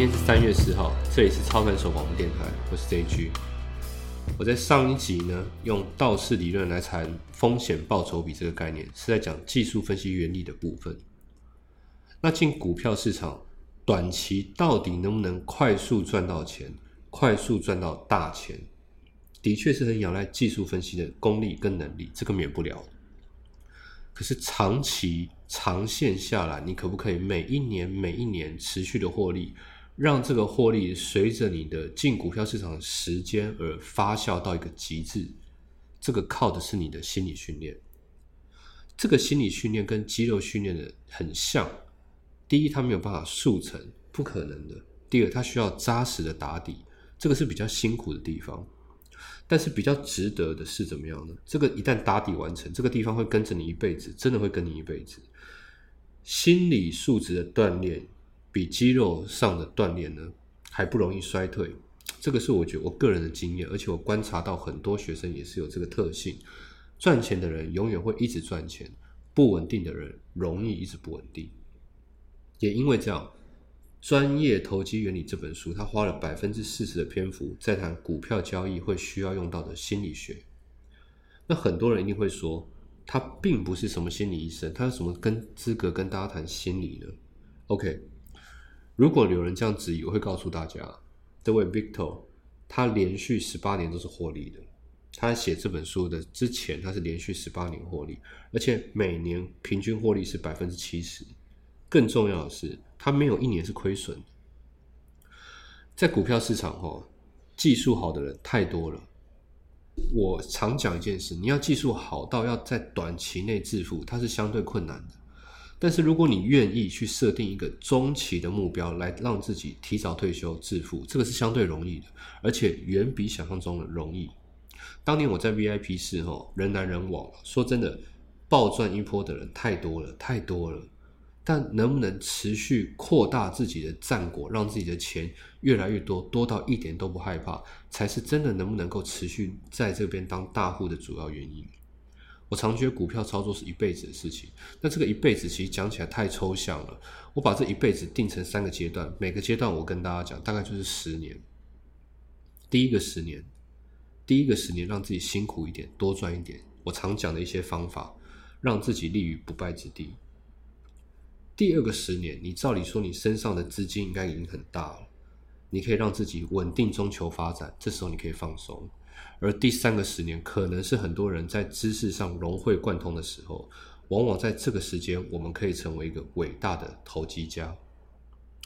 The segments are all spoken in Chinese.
今天是三月四号，这里是超凡手广播电台，我是 JG。我在上一集呢，用道氏理论来谈风险报酬比这个概念，是在讲技术分析原理的部分。那进股票市场，短期到底能不能快速赚到钱，快速赚到大钱，的确是很仰赖技术分析的功力跟能力，这个免不了。可是长期长线下来，你可不可以每一年每一年持续的获利，让这个获利随着你的进股票市场的时间而发酵到一个极致？这个靠的是你的心理训练。这个心理训练跟肌肉训练的很像。第一，它没有办法速成，不可能的；第二，它需要扎实的打底，这个是比较辛苦的地方。但是比较值得的是怎么样呢？这个一旦打底完成，这个地方会跟着你一辈子，真的会跟你一辈子。心理素质的锻炼比肌肉上的锻炼呢还不容易衰退，这个是我觉得我个人的经验，而且我观察到很多学生也是有这个特性。赚钱的人永远会一直赚钱，不稳定的人容易一直不稳定。也因为这样。《专业投机原理》这本书，他花了百分之四十的篇幅在谈股票交易会需要用到的心理学。那很多人一定会说，他并不是什么心理医生，他有什么跟资格跟大家谈心理呢？OK，如果有人这样质疑，我会告诉大家，这位 Victor 他连续十八年都是获利的。他写这本书的之前，他是连续十八年获利，而且每年平均获利是百分之七十。更重要的是。他没有一年是亏损，在股票市场哈，技术好的人太多了。我常讲一件事，你要技术好到要在短期内致富，它是相对困难的。但是如果你愿意去设定一个中期的目标，来让自己提早退休致富，这个是相对容易的，而且远比想象中的容易。当年我在 VIP 室哈，人来人往，说真的，暴赚一波的人太多了，太多了。但能不能持续扩大自己的战果，让自己的钱越来越多，多到一点都不害怕，才是真的能不能够持续在这边当大户的主要原因。我常觉得股票操作是一辈子的事情，那这个一辈子其实讲起来太抽象了。我把这一辈子定成三个阶段，每个阶段我跟大家讲，大概就是十年。第一个十年，第一个十年让自己辛苦一点，多赚一点。我常讲的一些方法，让自己立于不败之地。第二个十年，你照理说你身上的资金应该已经很大了，你可以让自己稳定中求发展，这时候你可以放松。而第三个十年，可能是很多人在知识上融会贯通的时候，往往在这个时间，我们可以成为一个伟大的投机家。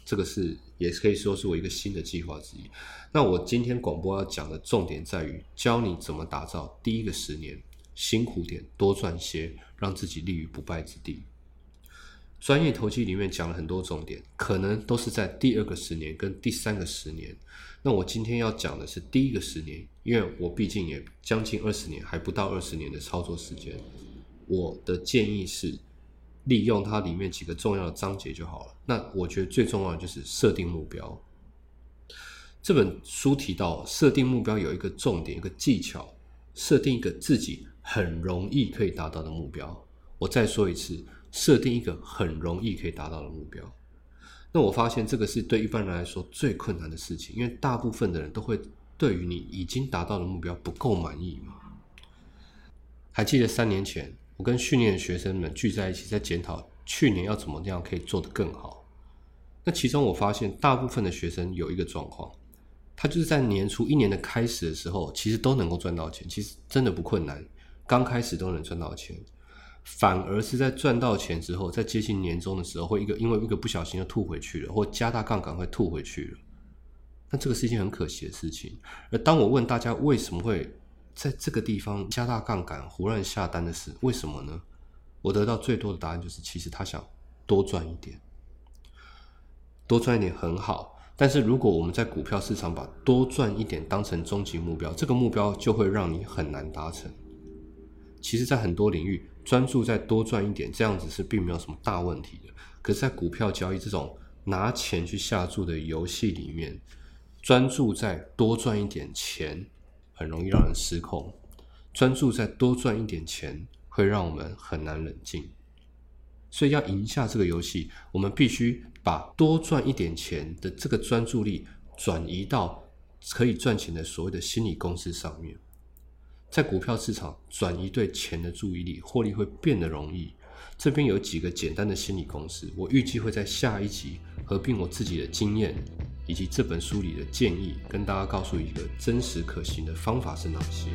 这个是也可以说是我一个新的计划之一。那我今天广播要讲的重点在于，教你怎么打造第一个十年，辛苦点，多赚些，让自己立于不败之地。专业投机里面讲了很多重点，可能都是在第二个十年跟第三个十年。那我今天要讲的是第一个十年，因为我毕竟也将近二十年，还不到二十年的操作时间。我的建议是利用它里面几个重要的章节就好了。那我觉得最重要的就是设定目标。这本书提到设定目标有一个重点，一个技巧，设定一个自己很容易可以达到的目标。我再说一次。设定一个很容易可以达到的目标，那我发现这个是对一般人来说最困难的事情，因为大部分的人都会对于你已经达到的目标不够满意嘛。还记得三年前，我跟训练的学生们聚在一起，在检讨去年要怎么样可以做得更好。那其中我发现，大部分的学生有一个状况，他就是在年初一年的开始的时候，其实都能够赚到钱，其实真的不困难，刚开始都能赚到钱。反而是在赚到钱之后，在接近年终的时候，会一个因为一个不小心就吐回去了，或加大杠杆会吐回去了。那这个是一件很可惜的事情。而当我问大家为什么会在这个地方加大杠杆、胡乱下单的是为什么呢？我得到最多的答案就是，其实他想多赚一点，多赚一点很好。但是如果我们在股票市场把多赚一点当成终极目标，这个目标就会让你很难达成。其实，在很多领域。专注再多赚一点，这样子是并没有什么大问题的。可是，在股票交易这种拿钱去下注的游戏里面，专注再多赚一点钱，很容易让人失控。专注再多赚一点钱，会让我们很难冷静。所以要赢下这个游戏，我们必须把多赚一点钱的这个专注力转移到可以赚钱的所谓的心理公司上面。在股票市场转移对钱的注意力，获利会变得容易。这边有几个简单的心理公式，我预计会在下一集合并我自己的经验以及这本书里的建议，跟大家告诉一个真实可行的方法是哪些。